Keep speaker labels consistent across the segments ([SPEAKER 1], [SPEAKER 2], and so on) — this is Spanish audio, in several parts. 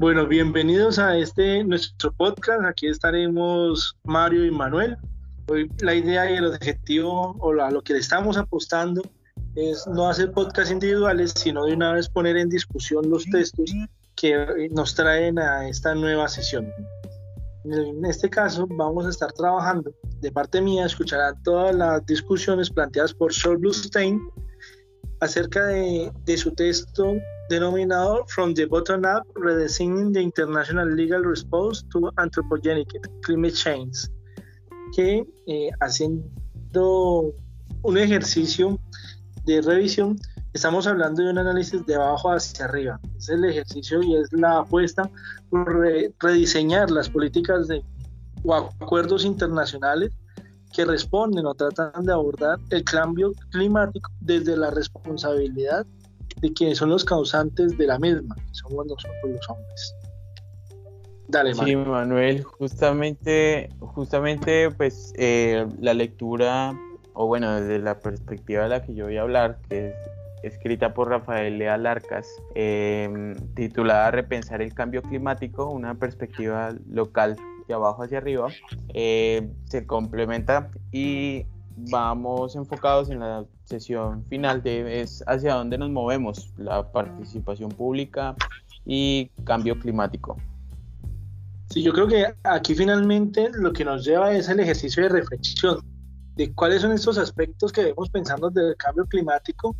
[SPEAKER 1] Bueno, bienvenidos a este nuestro podcast. Aquí estaremos Mario y Manuel. Hoy la idea y el objetivo o a lo que le estamos apostando es no hacer podcasts individuales, sino de una vez poner en discusión los textos que nos traen a esta nueva sesión. En este caso vamos a estar trabajando, de parte mía, escucharán todas las discusiones planteadas por Sol Bluestein acerca de su texto denominado From the Bottom Up, Redesigning the International Legal Response to Anthropogenic Climate Change, que eh, haciendo un ejercicio de revisión, estamos hablando de un análisis de abajo hacia arriba. Es el ejercicio y es la apuesta por rediseñar las políticas de, o acuerdos internacionales que responden o tratan de abordar el cambio climático desde la responsabilidad de quienes son los causantes de la misma, que somos nosotros los hombres.
[SPEAKER 2] Dale, Manuel. Sí, Manuel, justamente, justamente pues eh, la lectura, o bueno, desde la perspectiva de la que yo voy a hablar, que es escrita por Rafael Leal Arcas, em, titulada Repensar el cambio climático, una perspectiva local de abajo hacia arriba, eh, se complementa y vamos enfocados en la sesión final de es hacia dónde nos movemos, la participación pública y cambio climático.
[SPEAKER 1] Sí, yo creo que aquí finalmente lo que nos lleva es el ejercicio de reflexión de cuáles son estos aspectos que debemos pensando del cambio climático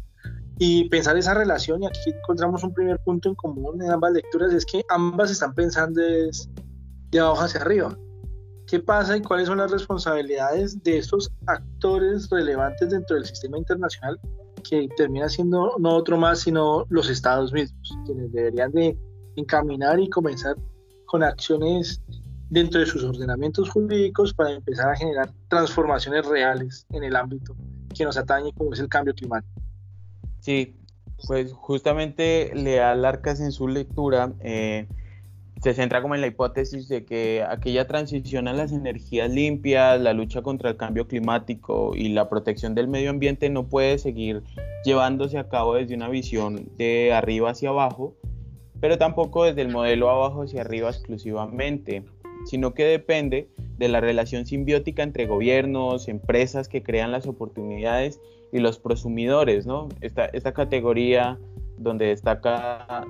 [SPEAKER 1] y pensar esa relación. Y aquí encontramos un primer punto en común en ambas lecturas, es que ambas están pensando de abajo hacia arriba qué pasa y cuáles son las responsabilidades de estos actores relevantes dentro del sistema internacional que termina siendo no otro más sino los estados mismos, quienes deberían de encaminar y comenzar con acciones dentro de sus ordenamientos jurídicos para empezar a generar transformaciones reales en el ámbito que nos atañe como es el cambio climático.
[SPEAKER 2] Sí, pues justamente Leal Arcas en su lectura eh, se centra como en la hipótesis de que aquella transición a las energías limpias, la lucha contra el cambio climático y la protección del medio ambiente no puede seguir llevándose a cabo desde una visión de arriba hacia abajo, pero tampoco desde el modelo abajo hacia arriba exclusivamente, sino que depende de la relación simbiótica entre gobiernos, empresas que crean las oportunidades y los prosumidores, ¿no? Esta, esta categoría donde destaca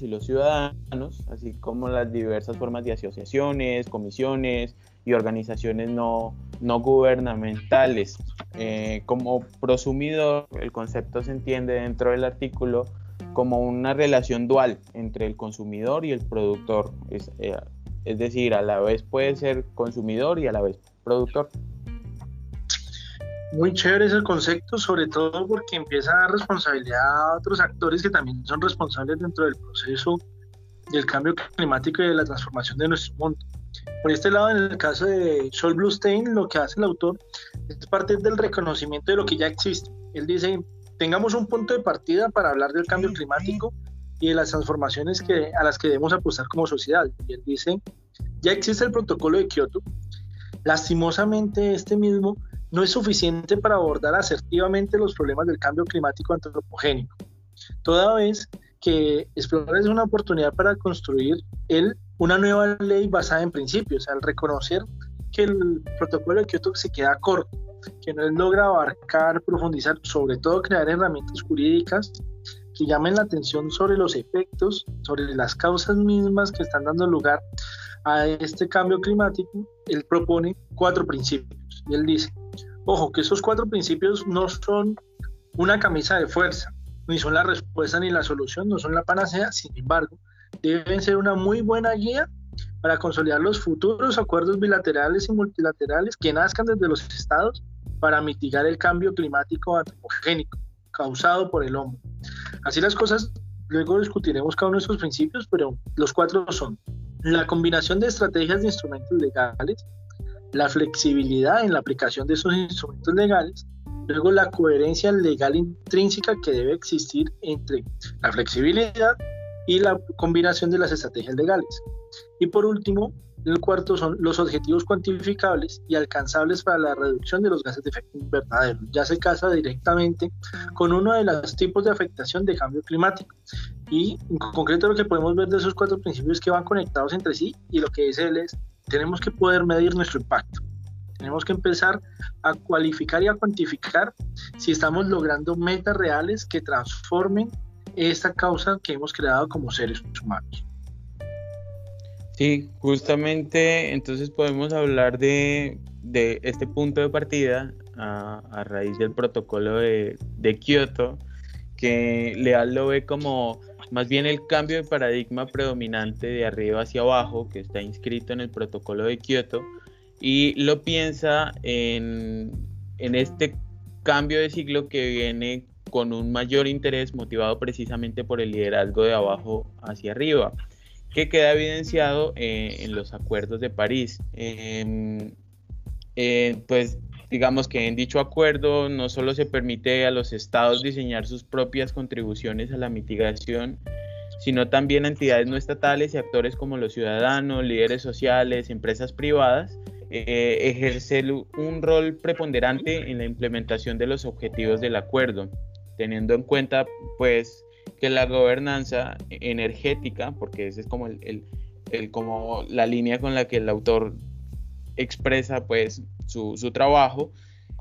[SPEAKER 2] y los ciudadanos, así como las diversas formas de asociaciones, comisiones y organizaciones no, no gubernamentales. Eh, como prosumidor, el concepto se entiende dentro del artículo como una relación dual entre el consumidor y el productor. Es, eh, es decir, a la vez puede ser consumidor y a la vez productor.
[SPEAKER 1] Muy chévere ese concepto, sobre todo porque empieza a dar responsabilidad a otros actores que también son responsables dentro del proceso del cambio climático y de la transformación de nuestro mundo. Por este lado, en el caso de Sol Bluestein, lo que hace el autor es parte del reconocimiento de lo que ya existe. Él dice, tengamos un punto de partida para hablar del cambio climático y de las transformaciones que, a las que debemos apostar como sociedad. Y él dice, ya existe el protocolo de Kioto. Lastimosamente, este mismo no es suficiente para abordar asertivamente los problemas del cambio climático antropogénico, toda vez que explorar es una oportunidad para construir una nueva ley basada en principios, al reconocer que el protocolo de Kioto se queda corto, que no logra abarcar, profundizar, sobre todo crear herramientas jurídicas que llamen la atención sobre los efectos, sobre las causas mismas que están dando lugar a este cambio climático, él propone cuatro principios. Y él dice, Ojo, que esos cuatro principios no son una camisa de fuerza, ni son la respuesta ni la solución, no son la panacea, sin embargo, deben ser una muy buena guía para consolidar los futuros acuerdos bilaterales y multilaterales que nazcan desde los estados para mitigar el cambio climático antropogénico causado por el hombre. Así las cosas, luego discutiremos cada uno de estos principios, pero los cuatro son la combinación de estrategias de instrumentos legales, la flexibilidad en la aplicación de esos instrumentos legales, luego la coherencia legal intrínseca que debe existir entre la flexibilidad y la combinación de las estrategias legales. Y por último, el cuarto son los objetivos cuantificables y alcanzables para la reducción de los gases de efecto invernadero. Ya se casa directamente con uno de los tipos de afectación de cambio climático. Y en concreto lo que podemos ver de esos cuatro principios que van conectados entre sí y lo que dice él es, tenemos que poder medir nuestro impacto. Tenemos que empezar a cualificar y a cuantificar si estamos logrando metas reales que transformen esta causa que hemos creado como seres humanos.
[SPEAKER 2] Sí, justamente entonces podemos hablar de, este punto de partida a, raíz del protocolo de, de, Kioto, que Leal lo ve como más bien el cambio de paradigma predominante de arriba hacia abajo que está inscrito en el protocolo de Kioto y lo piensa en, en este cambio de siglo que viene con un mayor interés motivado precisamente por el liderazgo de abajo hacia arriba que queda evidenciado eh, en los acuerdos de París. Em, eh, pues digamos que en dicho acuerdo no solo se permite a los estados diseñar sus propias contribuciones a la mitigación, sino también a entidades no estatales y actores como los ciudadanos, líderes sociales, empresas privadas, eh, ejercer un rol preponderante en la implementación de los objetivos del acuerdo, teniendo en cuenta pues que la gobernanza energética, porque esa es como, el, como la línea con la que el autor expresa pues su, su trabajo,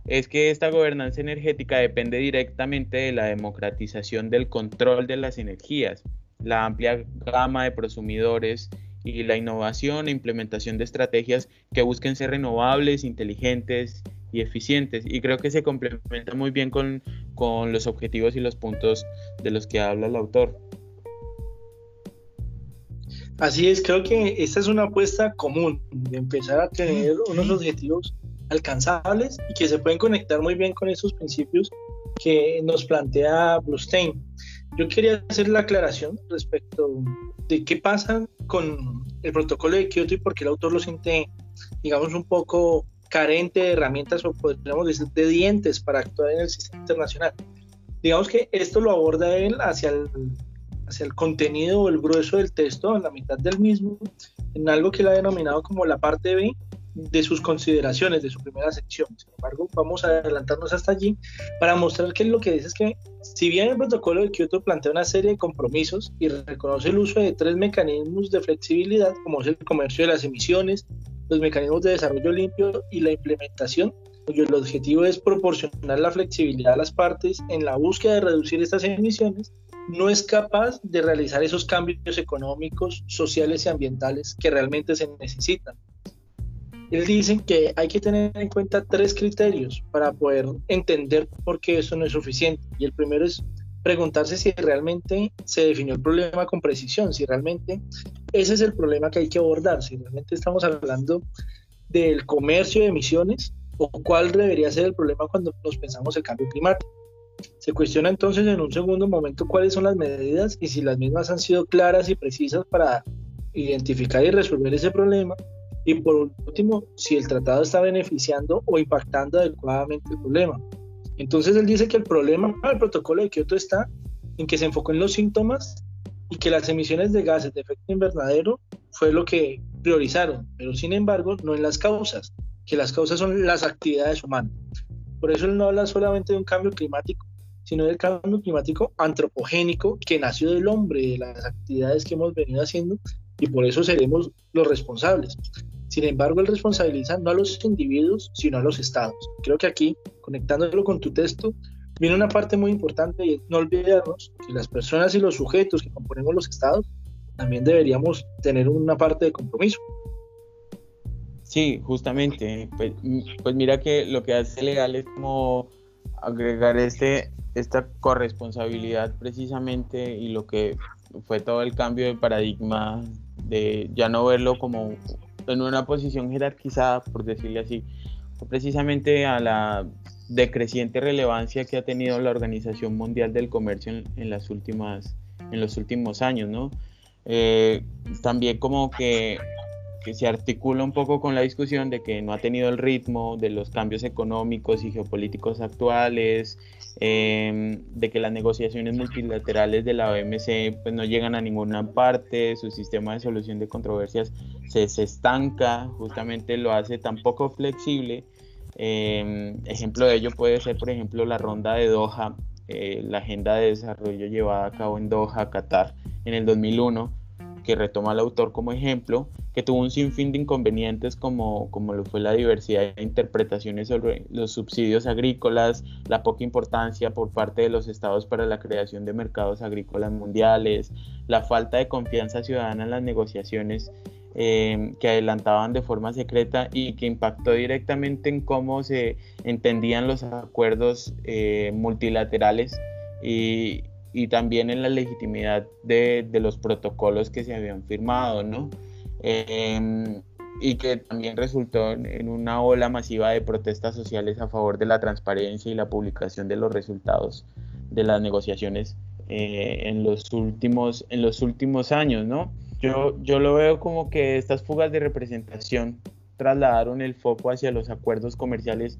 [SPEAKER 2] es que esta gobernanza energética depende directamente de la democratización del control de las energías, la amplia gama de prosumidores y la innovación e implementación de estrategias que busquen ser renovables, inteligentes y eficientes. Y creo que se complementa muy bien con, con los objetivos y los puntos de los que habla el autor.
[SPEAKER 1] Así es, creo que esta es una apuesta común de empezar a tener unos objetivos alcanzables y que se pueden conectar muy bien con esos principios que nos plantea Blustein. Yo quería hacer la aclaración respecto de qué pasa con el protocolo de Kioto y por qué el autor lo siente, digamos, un poco carente de herramientas o podríamos decir de dientes para actuar en el sistema internacional. Digamos que esto lo aborda él hacia el, hacia el contenido o el grueso del texto, en la mitad del mismo, en algo que él ha denominado como la parte B de sus consideraciones de su primera sección. Sin embargo, vamos a adelantarnos hasta allí para mostrar que lo que dice es que si bien el protocolo de Kioto plantea una serie de compromisos y reconoce el uso de tres mecanismos de flexibilidad, como es el comercio de las emisiones, los mecanismos de desarrollo limpio y la implementación, el objetivo es proporcionar la flexibilidad a las partes en la búsqueda de reducir estas emisiones, no es capaz de realizar esos cambios económicos, sociales y ambientales que realmente se necesitan. Él dice que hay que tener en cuenta tres criterios para poder entender por qué eso no es suficiente. Y el primero es preguntarse si realmente se definió el problema con precisión, si realmente ese es el problema que hay que abordar, si realmente estamos hablando del comercio de emisiones o cuál debería ser el problema cuando nos pensamos el cambio climático. Se cuestiona entonces en un segundo momento cuáles son las medidas y si las mismas han sido claras y precisas para identificar y resolver ese problema. Y por último, si el tratado está beneficiando o impactando adecuadamente el problema. Entonces él dice que el problema del protocolo de Kioto está en que se enfocó en los síntomas y que las emisiones de gases de efecto invernadero fue lo que priorizaron, pero sin embargo no en las causas, que las causas son las actividades humanas. Por eso él no habla solamente de un cambio climático, sino del cambio climático antropogénico que nació del hombre, de las actividades que hemos venido haciendo y por eso seremos los responsables. Sin embargo, él responsabiliza no a los individuos, sino a los estados. Creo que aquí, conectándolo con tu texto, viene una parte muy importante y es no olvidarnos que las personas y los sujetos que componemos los estados también deberíamos tener una parte de compromiso.
[SPEAKER 2] Sí, justamente. Pues, pues mira que lo que hace legal es como agregar este, esta corresponsabilidad precisamente y lo que fue todo el cambio de paradigma de ya no verlo como en una posición jerarquizada, por decirle así, precisamente a la decreciente relevancia que ha tenido la Organización Mundial del Comercio en, las últimas, en los últimos años, ¿no? Eh, también como que que se articula un poco con la discusión de que no ha tenido el ritmo de los cambios económicos y geopolíticos actuales, em, de que las negociaciones multilaterales de la OMC pues, no llegan a ninguna parte, su sistema de solución de controversias se, estanca, justamente lo hace tan poco flexible. Em, ejemplo de ello puede ser, por ejemplo, la ronda de Doha, eh, la agenda de desarrollo llevada a cabo en Doha, Qatar, en el 2001 que retoma al autor como ejemplo, que tuvo un sinfín de inconvenientes como, como lo fue la diversidad de interpretaciones sobre los subsidios agrícolas, la poca importancia por parte de los estados para la creación de mercados agrícolas mundiales, la falta de confianza ciudadana en las negociaciones eh, que adelantaban de forma secreta y que impactó directamente en cómo se entendían los acuerdos eh, multilaterales y, y también en la legitimidad de, de los protocolos que se habían firmado, ¿no? Em, y que también resultó en una ola masiva de protestas sociales a favor de la transparencia y la publicación de los resultados de las negociaciones eh, en, los últimos, en los últimos años, ¿no? Yo, yo lo veo como que estas fugas de representación trasladaron el foco hacia los acuerdos comerciales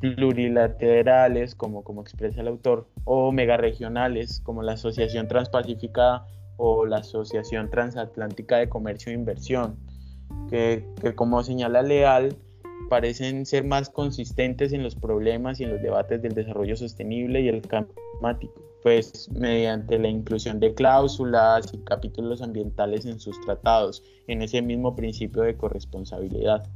[SPEAKER 2] plurilaterales, como, como expresa el autor, o megaregionales, como la Asociación Transpacífica o la Asociación Transatlántica de Comercio e Inversión, que, que como señala Leal, parecen ser más consistentes en los problemas y en los debates del desarrollo sostenible y el cambio climático, pues mediante la inclusión de cláusulas y capítulos ambientales en sus tratados, en ese mismo principio de corresponsabilidad.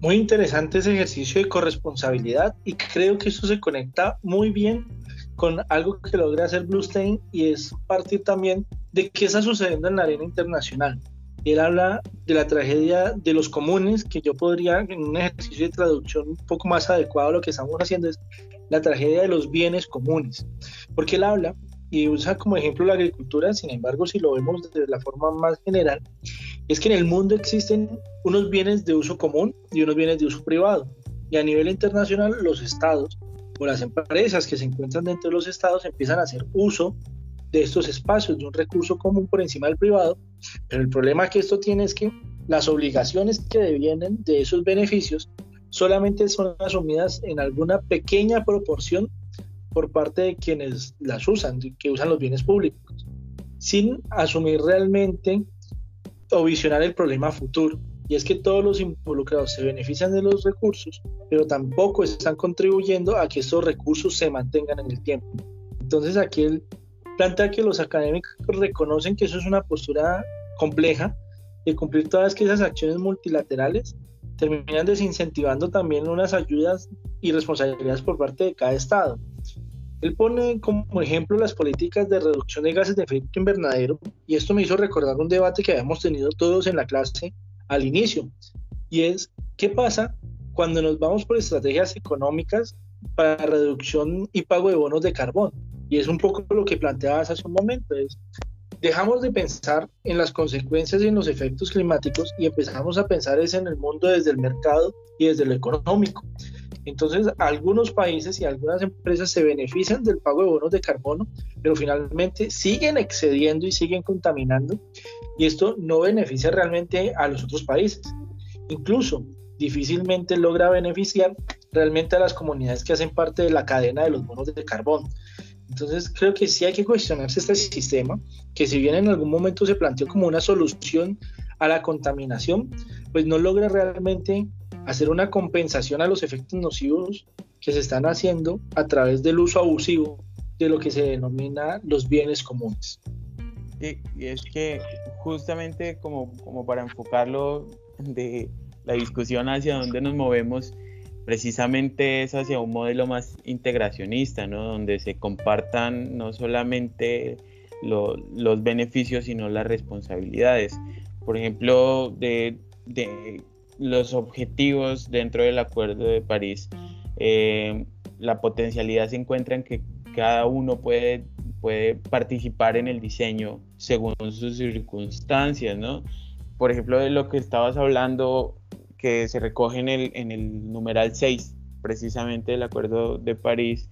[SPEAKER 1] Muy interesante ese ejercicio de corresponsabilidad y creo que eso se conecta muy bien con algo que logra hacer Bluestein y es partir también de qué está sucediendo en la arena internacional. Él habla de la tragedia de los comunes, que yo podría, en un ejercicio de traducción un poco más adecuado lo que estamos haciendo, es la tragedia de los bienes comunes. Porque él habla y usa como ejemplo la agricultura, sin embargo, si lo vemos de la forma más general, es que en el mundo existen unos bienes de uso común y unos bienes de uso privado. Y a nivel internacional, los estados o las empresas que se encuentran dentro de los estados empiezan a hacer uso de estos espacios, de un recurso común por encima del privado. Pero el problema que esto tiene es que las obligaciones que devienen de esos beneficios solamente son asumidas en alguna pequeña proporción por parte de quienes las usan, que usan los bienes públicos, sin asumir realmente o visionar el problema futuro. Y es que todos los involucrados se benefician de los recursos, pero tampoco están contribuyendo a que estos recursos se mantengan en el tiempo. Entonces aquí él plantea que los académicos reconocen que eso es una postura compleja de cumplir todas esas acciones multilaterales terminan desincentivando también unas ayudas y responsabilidades por parte de cada Estado. Él pone como ejemplo las políticas de reducción de gases de efecto invernadero y esto me hizo recordar un debate que habíamos tenido todos en la clase al inicio y es qué pasa cuando nos vamos por estrategias económicas para reducción y pago de bonos de carbón. Y es un poco lo que planteabas hace un momento, es dejamos de pensar en las consecuencias y en los efectos climáticos y empezamos a pensar es en el mundo desde el mercado y desde lo económico. Entonces, algunos países y algunas empresas se benefician del pago de bonos de carbono, pero finalmente siguen excediendo y siguen contaminando, y esto no beneficia realmente a los otros países. Incluso difícilmente logra beneficiar realmente a las comunidades que hacen parte de la cadena de los bonos de carbono. Entonces creo que sí hay que cuestionarse este sistema, que si bien en algún momento se planteó como una solución a la contaminación, pues no logra realmente hacer una compensación a los efectos nocivos que se están haciendo a través del uso abusivo de lo que se denomina los bienes comunes.
[SPEAKER 2] Y, es que justamente como, como para enfocarlo de la discusión hacia dónde nos movemos, precisamente es hacia un modelo más integracionista, ¿no? donde se compartan no solamente los beneficios, sino las responsabilidades. Por ejemplo, de, de los objetivos dentro del Acuerdo de París, eh, la potencialidad se encuentra en que cada uno puede, puede participar en el diseño según sus circunstancias, ¿no? Por ejemplo, de lo que estabas hablando, que se recoge en el, en el numeral 6, precisamente del Acuerdo de París,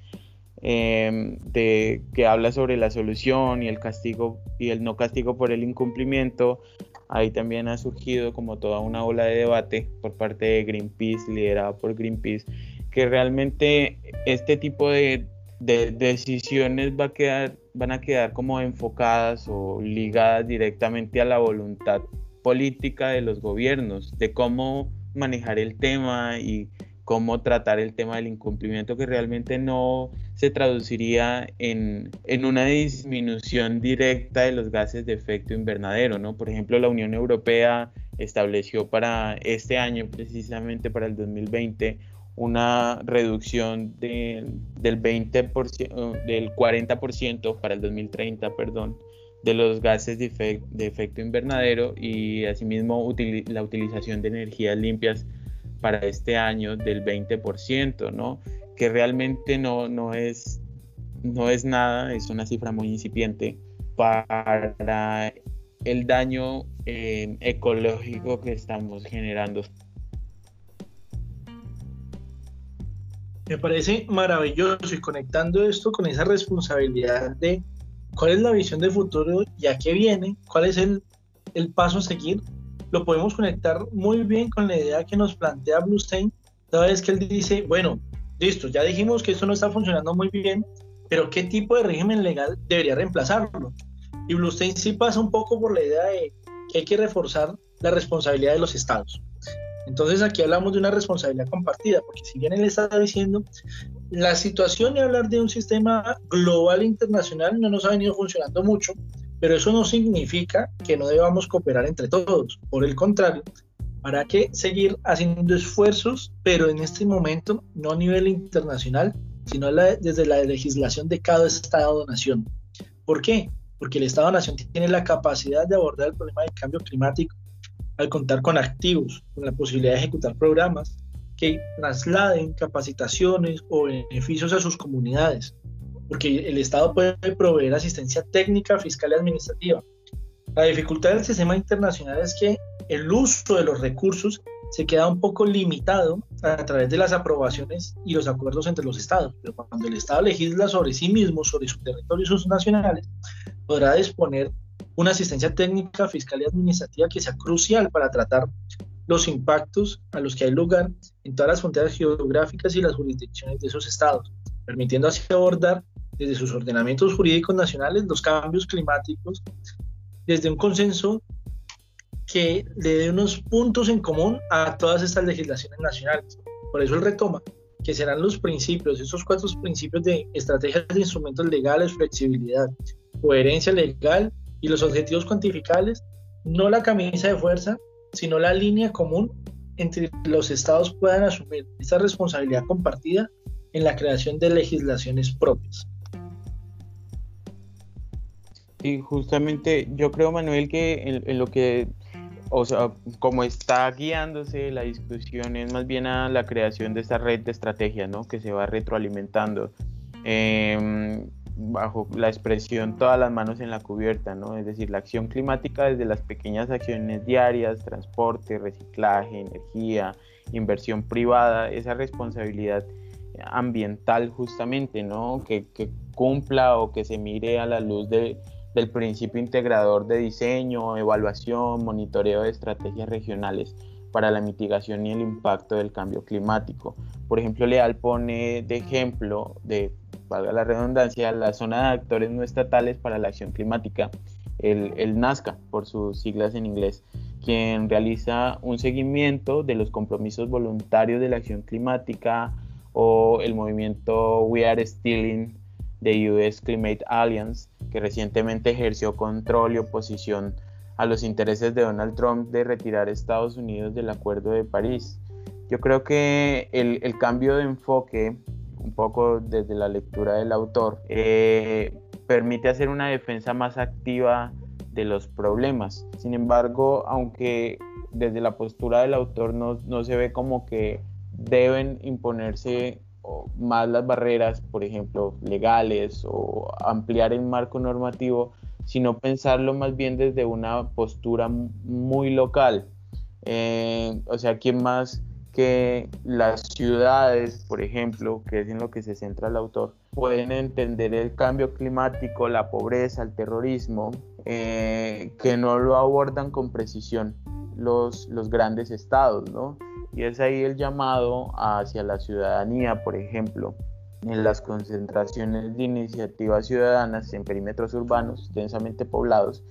[SPEAKER 2] em, de, que habla sobre la solución y el castigo y el no castigo por el incumplimiento. Ahí también ha surgido como toda una ola de debate por parte de Greenpeace, liderada por Greenpeace, que realmente este tipo de, de decisiones va a quedar, van a quedar como enfocadas o ligadas directamente a la voluntad política de los gobiernos, de cómo manejar el tema y cómo tratar el tema del incumplimiento que realmente no se traduciría en, en, una disminución directa de los gases de efecto invernadero, ¿no? Por ejemplo, la Unión Europea estableció para este año, precisamente para el 2020, una reducción de, del 20%, del 40% para el 2030, perdón, de los gases de, efecto invernadero y asimismo la utilización de energías limpias para este año del 20%, ¿no? Que realmente no, no, es, no es nada, es una cifra muy incipiente para el daño eh, ecológico que estamos generando.
[SPEAKER 1] Me parece maravilloso y conectando esto con esa responsabilidad de cuál es la visión de futuro y a qué viene, cuál es el, el paso a seguir, lo podemos conectar muy bien con la idea que nos plantea Bluestein, toda vez que él dice, bueno, listo, ya dijimos que esto no está funcionando muy bien, pero ¿qué tipo de régimen legal debería reemplazarlo? Y Bluestein sí pasa un poco por la idea de que hay que reforzar la responsabilidad de los estados. Entonces aquí hablamos de una responsabilidad compartida, porque si bien él está diciendo, la situación de hablar de un sistema global internacional no nos ha venido funcionando mucho, pero eso no significa que no debamos cooperar entre todos. Por el contrario, habrá que seguir haciendo esfuerzos, pero en este momento no a nivel internacional, sino desde la legislación de cada Estado-nación. ¿Por qué? Porque el Estado-nación tiene la capacidad de abordar el problema del cambio climático al contar con activos, con la posibilidad de ejecutar programas que trasladen capacitaciones o beneficios a sus comunidades, porque el Estado puede proveer asistencia técnica, fiscal y administrativa. La dificultad del sistema internacional es que el uso de los recursos se queda un poco limitado a través de las aprobaciones y los acuerdos entre los estados, pero cuando el Estado legisla sobre sí mismo, sobre su territorio y sus nacionales, podrá disponer una asistencia técnica, fiscal y administrativa que sea crucial para tratar los impactos a los que hay lugar en todas las fronteras geográficas y las jurisdicciones de esos estados, permitiendo así abordar desde sus ordenamientos jurídicos nacionales los cambios climáticos, desde un consenso que le dé unos puntos en común a todas estas legislaciones nacionales. Por eso él retoma que serán los principios, esos cuatro principios de estrategias de instrumentos legales, flexibilidad, coherencia legal y los objetivos cuantificables, no la camisa de fuerza, sino la línea común entre los estados puedan asumir esta responsabilidad compartida en la creación de legislaciones propias.
[SPEAKER 2] Sí, justamente yo creo, Manuel, que en, lo que, o sea, como está guiándose la discusión es más bien a la creación de esta red de estrategias, ¿no? Que se va retroalimentando. Em, bajo la expresión todas las manos en la cubierta, ¿no? Es decir, la acción climática desde las pequeñas acciones diarias, transporte, reciclaje, energía, inversión privada, esa responsabilidad ambiental justamente, ¿no? Que, que cumpla o que se mire a la luz de, del principio integrador de diseño, evaluación, monitoreo de estrategias regionales para la mitigación y el impacto del cambio climático. Por ejemplo, Leal pone de ejemplo, de, valga la redundancia, la zona de actores no estatales para la acción climática, el, el NASCA, por sus siglas en inglés, quien realiza un seguimiento de los compromisos voluntarios de la acción climática o el movimiento We Are Stealing de US Climate Alliance, que recientemente ejerció control y oposición a los intereses de Donald Trump de retirar a Estados Unidos del Acuerdo de París. Yo creo que el, cambio de enfoque, un poco desde la lectura del autor, eh, permite hacer una defensa más activa de los problemas. Sin embargo, aunque desde la postura del autor no, no se ve como que deben imponerse más las barreras, por ejemplo, legales o ampliar el marco normativo, sino pensarlo más bien desde una postura muy local. Eh, o sea, ¿quién más que las ciudades, por ejemplo, que es en lo que se centra el autor, pueden entender el cambio climático, la pobreza, el terrorismo, eh, que no lo abordan con precisión los, los grandes estados, ¿no? Y es ahí el llamado hacia la ciudadanía, por ejemplo, en las concentraciones de iniciativas ciudadanas en perímetros urbanos densamente poblados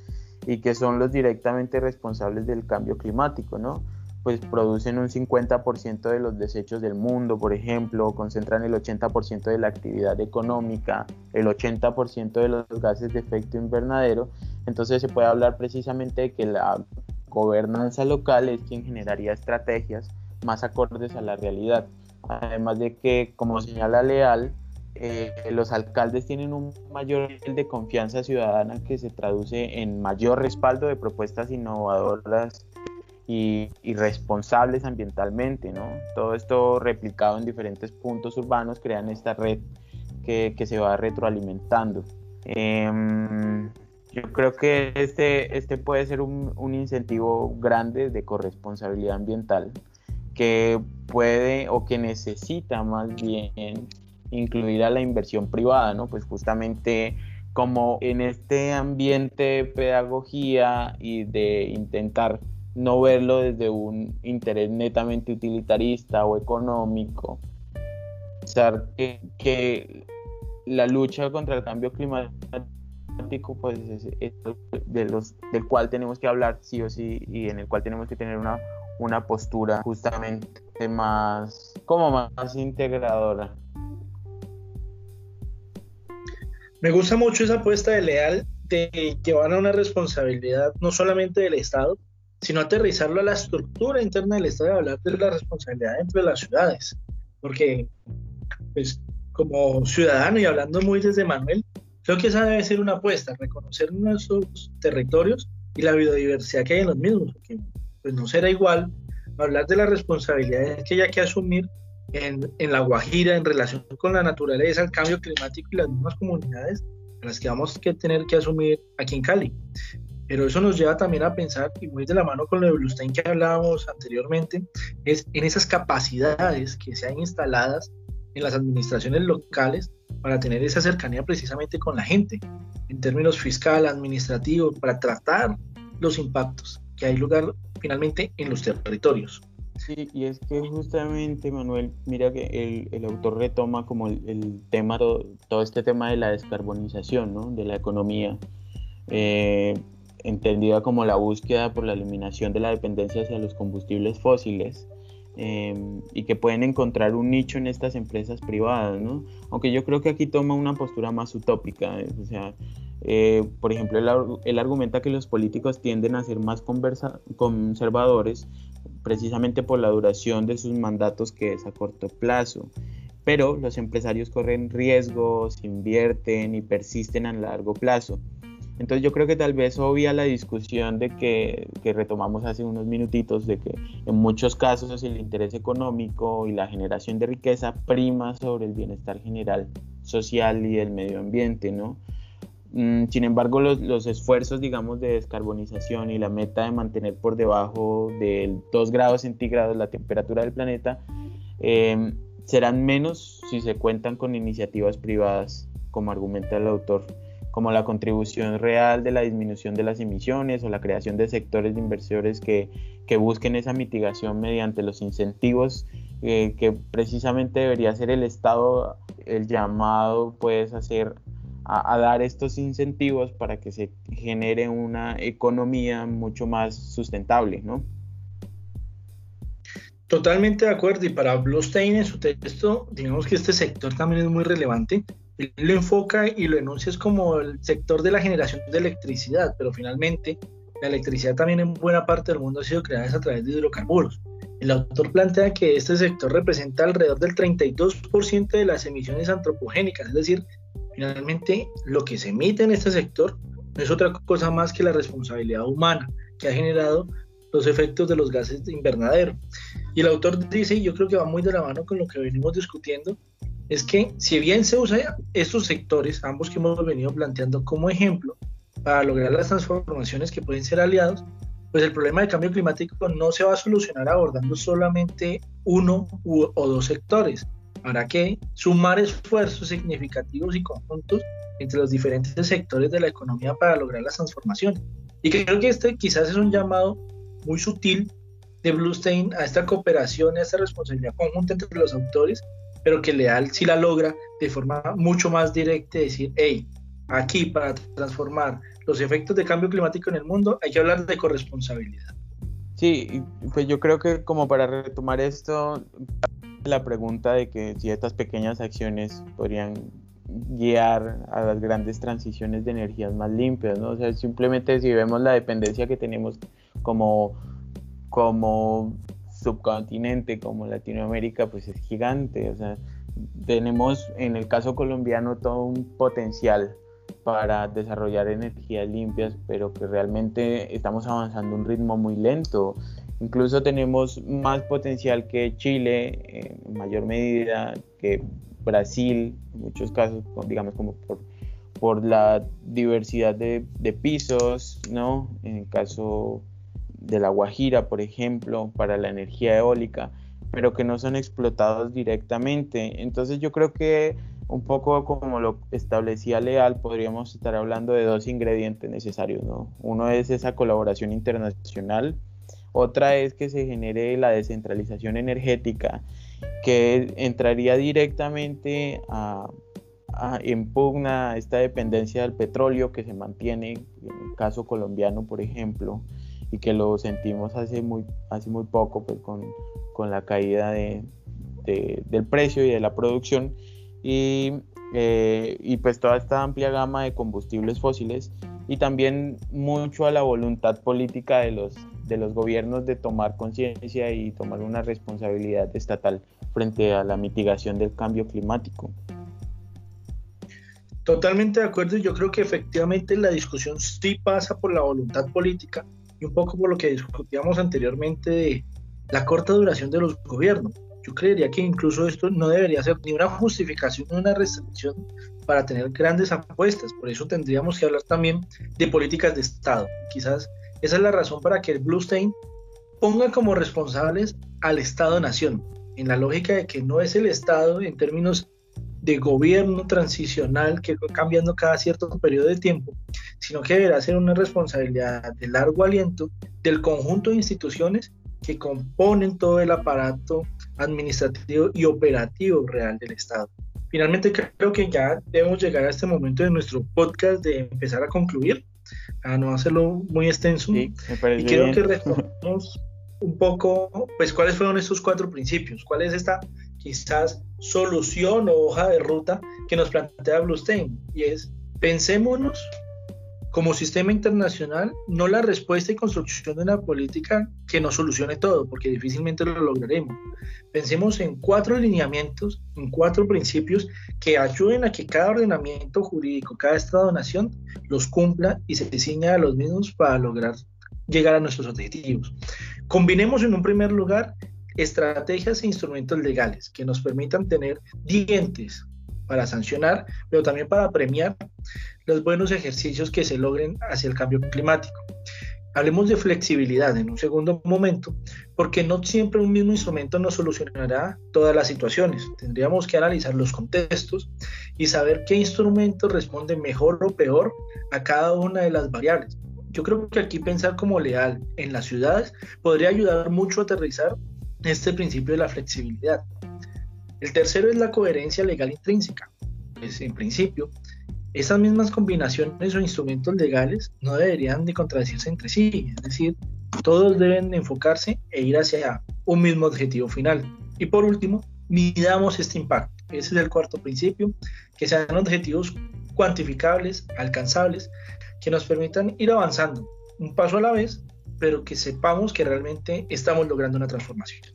[SPEAKER 2] y que son los directamente responsables del cambio climático, ¿no? Pues producen un 50% de los desechos del mundo, por ejemplo, concentran el 80% de la actividad económica, el 80% de los gases de efecto invernadero. Entonces se puede hablar precisamente de que la gobernanza local es quien generaría estrategias más acordes a la realidad. Además de que, como señala Leal, eh, los alcaldes tienen un mayor nivel de confianza ciudadana que se traduce en mayor respaldo de propuestas innovadoras y, responsables ambientalmente, ¿no? Todo esto replicado en diferentes puntos urbanos crean esta red que, se va retroalimentando. Em, yo creo que este, este puede ser un, un incentivo grande de corresponsabilidad ambiental que puede o que necesita más bien incluir a la inversión privada, ¿no? Pues justamente como en este ambiente de pedagogía y de intentar no verlo desde un interés netamente utilitarista o económico, pensar que, la lucha contra el cambio climático pues es, de los, del cual tenemos que hablar sí o sí y en el cual tenemos que tener una una postura justamente más, como más integradora.
[SPEAKER 1] Me gusta mucho esa apuesta de Leal de llevar a una responsabilidad no solamente del Estado, sino aterrizarlo a la estructura interna del Estado y hablar de la responsabilidad entre las ciudades. Porque, pues, como ciudadano y hablando muy desde Manuel, creo que esa debe ser una apuesta, reconocer nuestros territorios y la biodiversidad que hay en los mismos pues no será igual hablar de las responsabilidades que haya que asumir en, La Guajira en relación con la naturaleza, el cambio climático y las mismas comunidades las que vamos a tener que asumir aquí en Cali. Pero eso nos lleva también a pensar, y muy de la mano con lo de Blustein que hablábamos anteriormente, es en esas capacidades que se han instaladas en las administraciones locales para tener esa cercanía precisamente con la gente, en términos fiscal, administrativos, para tratar los impactos que hay lugar finalmente en los territorios.
[SPEAKER 2] Sí, y es que justamente, Manuel, mira que el, el autor retoma como el, tema, todo, este tema de la descarbonización, ¿no? de la economía, eh, entendida como la búsqueda por la eliminación de la dependencia hacia los combustibles fósiles, eh, y que pueden encontrar un nicho en estas empresas privadas, ¿no? Aunque yo creo que aquí toma una postura más utópica, o sea, eh, por ejemplo, él, argumenta que los políticos tienden a ser más conservadores precisamente por la duración de sus mandatos que es a corto plazo. Pero los empresarios corren riesgos, invierten y persisten a largo plazo. Entonces yo creo que tal vez obvia la discusión de que, retomamos hace unos minutitos, de que en muchos casos el interés económico y la generación de riqueza prima sobre el bienestar general social y del medio ambiente, ¿no? Mm, sin embargo, los, esfuerzos, digamos, de descarbonización y la meta de mantener por debajo del 2 grados centígrados la temperatura del planeta em, serán menos si se cuentan con iniciativas privadas, como argumenta el autor, como la contribución real de la disminución de las emisiones o la creación de sectores de inversores que, busquen esa mitigación mediante los incentivos eh, que precisamente debería ser el Estado el llamado, puedes hacer a, dar estos incentivos para que se genere una economía mucho más sustentable, ¿no?
[SPEAKER 1] Totalmente de acuerdo. Y para Blustein en su texto, digamos que este sector también es muy relevante. Él lo enfoca y lo enuncia como el sector de la generación de electricidad, pero finalmente la electricidad también en buena parte del mundo ha sido creada a través de hidrocarburos. El autor plantea que este sector representa alrededor del 32% de las emisiones antropogénicas, es decir, Finalmente, lo que se emite en este sector no es otra cosa más que la responsabilidad humana que ha generado los efectos de los gases de invernadero. Y el autor dice, y yo creo que va muy de la mano con lo que venimos discutiendo, es que si bien se usa estos sectores, ambos que hemos venido planteando como ejemplo, para lograr las transformaciones que pueden ser aliados, pues el problema del cambio climático no se va a solucionar abordando solamente uno o dos sectores. Habrá que sumar esfuerzos significativos y conjuntos entre los diferentes sectores de la economía para lograr las transformaciones. Y creo que este quizás es un llamado muy sutil de Bluestein a esta cooperación, a esta responsabilidad conjunta entre los autores, pero que Leal sí la logra de forma mucho más directa, decir, hey, aquí para transformar los efectos de cambio climático en el mundo hay que hablar de corresponsabilidad.
[SPEAKER 2] Sí, pues yo creo que como para retomar esto, la pregunta de que si estas pequeñas acciones podrían guiar a las grandes transiciones de energías más limpias, ¿no? O sea, simplemente si vemos la dependencia que tenemos como, como subcontinente, como Latinoamérica, pues es gigante, o sea, tenemos en el caso colombiano todo un potencial para desarrollar energías limpias, pero que realmente estamos avanzando a un ritmo muy lento. Incluso tenemos más potencial que Chile, en mayor medida que Brasil, en muchos casos, digamos como por, por la diversidad de, de, pisos, ¿no? En el caso de la Guajira, por ejemplo, para la energía eólica, pero que no son explotados directamente. Entonces yo creo que un poco como lo establecía Leal, podríamos estar hablando de dos ingredientes necesarios, ¿no? Uno es esa colaboración internacional otra es que se genere la descentralización energética, que entraría directamente a, en pugna esta dependencia del petróleo que se mantiene, en el caso colombiano, por ejemplo, y que lo sentimos hace muy, hace muy poco pues, con, la caída de, del precio y de la producción. Y, eh, y pues toda esta amplia gama de combustibles fósiles y también mucho a la voluntad política de los, de los gobiernos de tomar conciencia y tomar una responsabilidad estatal frente a la mitigación del cambio climático.
[SPEAKER 1] Totalmente de acuerdo, yo creo que efectivamente la discusión sí pasa por la voluntad política y un poco por lo que discutíamos anteriormente de la corta duración de los gobiernos. Yo creería que incluso esto no debería ser ni una justificación ni una restricción para tener grandes apuestas. Por eso tendríamos que hablar también de políticas de Estado. Quizás esa es la razón para que el Bluestein ponga como responsables al Estado-Nación, en la lógica de que no es el Estado en términos de gobierno transicional que va cambiando cada cierto periodo de tiempo, sino que deberá ser una responsabilidad de largo aliento del conjunto de instituciones que componen todo el aparato administrativo y operativo real del Estado. Finalmente creo que ya debemos llegar a este momento de nuestro podcast de empezar a concluir, a no hacerlo muy extenso. y quiero que retomemos un poco, pues, cuáles fueron estos cuatro principios, cuál es esta quizás solución o hoja de ruta que nos plantea Bluestein, y es pensémonos como sistema internacional, no la respuesta y construcción de una política que nos solucione todo, porque difícilmente lo lograremos. Pensemos en cuatro lineamientos, en cuatro principios que ayuden a que cada ordenamiento jurídico, cada Estado-nación los cumpla y se diseñe a los mismos para lograr llegar a nuestros objetivos. Combinemos en un primer lugar estrategias e instrumentos legales que nos permitan tener dientes para sancionar, pero también para premiar los buenos ejercicios que se logren hacia el cambio climático. Hablemos de flexibilidad en un segundo momento, porque no siempre un mismo instrumento nos solucionará todas las situaciones. Tendríamos que analizar los contextos y saber qué instrumento responde mejor o peor a cada una de las variables. Yo creo que aquí pensar como leal en las ciudades podría ayudar mucho a aterrizar este principio de la flexibilidad. El tercero es la coherencia legal intrínseca. Pues en principio, esas mismas combinaciones o instrumentos legales no deberían de contradecirse entre sí, es decir, todos deben enfocarse e ir hacia un mismo objetivo final. Y por último, midamos este impacto. Ese es el cuarto principio, que sean objetivos cuantificables, alcanzables, que nos permitan ir avanzando un paso a la vez, pero que sepamos que realmente estamos logrando una transformación.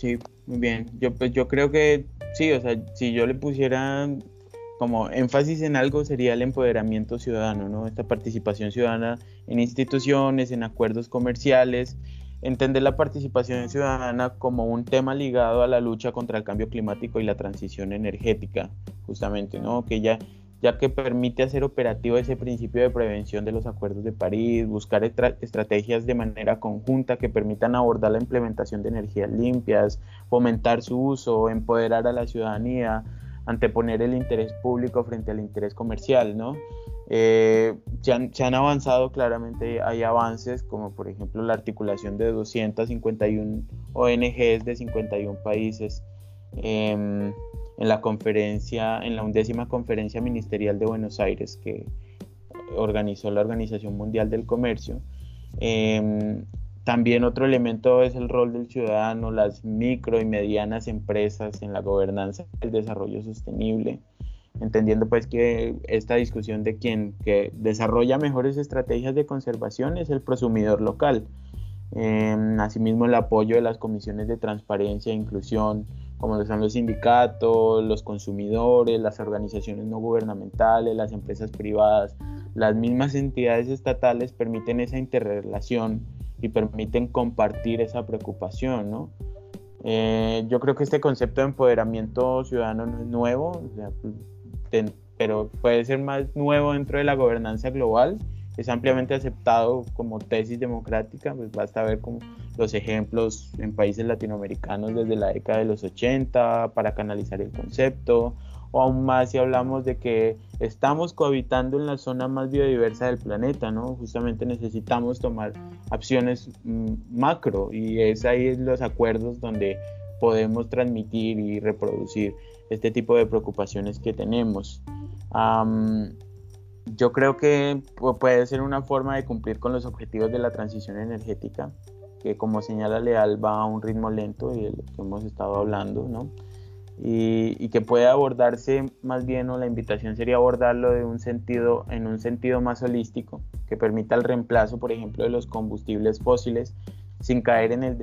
[SPEAKER 2] Sí, muy bien. Yo, pues, yo creo que sí, o sea, si yo le pusiera como énfasis en algo sería el empoderamiento ciudadano, ¿no? Esta participación ciudadana en instituciones, en acuerdos comerciales, entender la participación ciudadana como un tema ligado a la lucha contra el cambio climático y la transición energética, justamente, ¿no? Que ya ya que permite hacer operativo ese principio de prevención de los acuerdos de París, buscar estrategias de manera conjunta que permitan abordar la implementación de energías limpias, fomentar su uso, empoderar a la ciudadanía, anteponer el interés público frente al interés comercial, ¿no? Eh, se, han, avanzado claramente, hay avances como por ejemplo la articulación de 251 ONGs de 51 países em, en la conferencia, en la undécima conferencia ministerial de Buenos Aires que organizó la Organización Mundial del Comercio. Em, también otro elemento es el rol del ciudadano, las micro y medianas empresas en la gobernanza del desarrollo sostenible entendiendo pues que esta discusión de quien que desarrolla mejores estrategias de conservación es el prosumidor local. Em, asimismo, el apoyo de las comisiones de transparencia inclusión, como lo son los sindicatos, los consumidores, las organizaciones no gubernamentales, las empresas privadas, las mismas entidades estatales permiten esa interrelación y permiten compartir esa preocupación, ¿no? Eh, yo creo que este concepto de empoderamiento ciudadano no es nuevo, pero puede ser más nuevo dentro de la gobernanza global. Es ampliamente aceptado como tesis democrática, pues basta ver como los ejemplos en países latinoamericanos desde la década de los 80 para canalizar el concepto, o aún más si hablamos de que estamos cohabitando en la zona más biodiversa del planeta, ¿no? Justamente necesitamos tomar acciones mm, macro y es ahí los acuerdos donde podemos transmitir y reproducir este tipo de preocupaciones que tenemos. Yo creo que puede ser una forma de cumplir con los objetivos de la transición energética, que como señala Leal va a un ritmo lento y de lo que hemos estado hablando, ¿no? Y, y, que puede abordarse más bien, o la invitación sería abordarlo de un sentido, en un sentido más holístico, que permita el reemplazo, por ejemplo, de los combustibles fósiles sin caer en el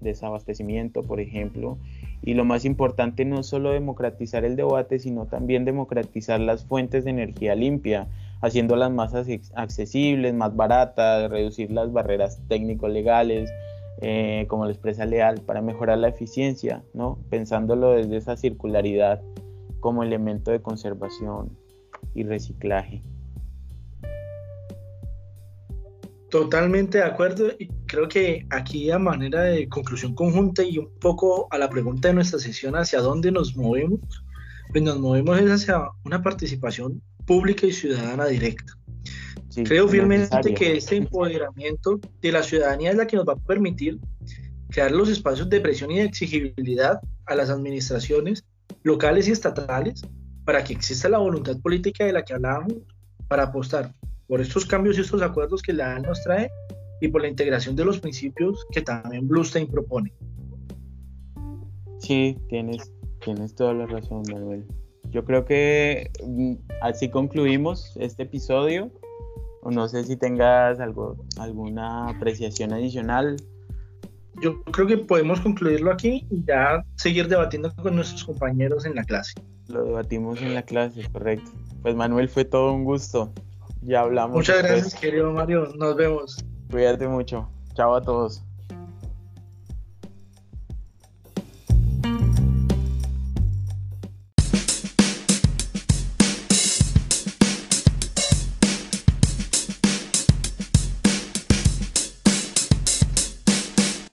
[SPEAKER 2] desabastecimiento, por ejemplo. Y lo más importante, no solo democratizar el debate, sino también democratizar las fuentes de energía limpia, haciéndolas más accesibles, más baratas, reducir las barreras técnico-legales, eh, como la expresa Leal, para mejorar la eficiencia, ¿no? pensándolo desde esa circularidad como elemento de conservación y reciclaje.
[SPEAKER 1] Totalmente de acuerdo y creo que aquí a manera de conclusión conjunta y un poco a la pregunta de nuestra sesión hacia dónde nos movemos, pues nos movemos hacia una participación pública y ciudadana directa. creo firmemente que este empoderamiento de la ciudadanía es la que nos va a permitir crear los espacios de presión y de exigibilidad a las administraciones locales y estatales para que exista la voluntad política de la que hablábamos para apostar por estos cambios y estos acuerdos que la nos trae y por la integración de los principios que también Bluestein propone.
[SPEAKER 2] Sí, tienes, tienes toda la razón, Manuel. Yo creo que mm, así concluimos este episodio. No sé si tengas algo, alguna apreciación adicional.
[SPEAKER 1] Yo creo que podemos concluirlo aquí y ya seguir debatiendo con nuestros compañeros en la clase.
[SPEAKER 2] Lo debatimos en la clase, correcto. Pues Manuel, fue todo un gusto. Ya hablamos.
[SPEAKER 1] Muchas gracias, querido Mario. Nos vemos.
[SPEAKER 2] Cuídate mucho. Chao a todos.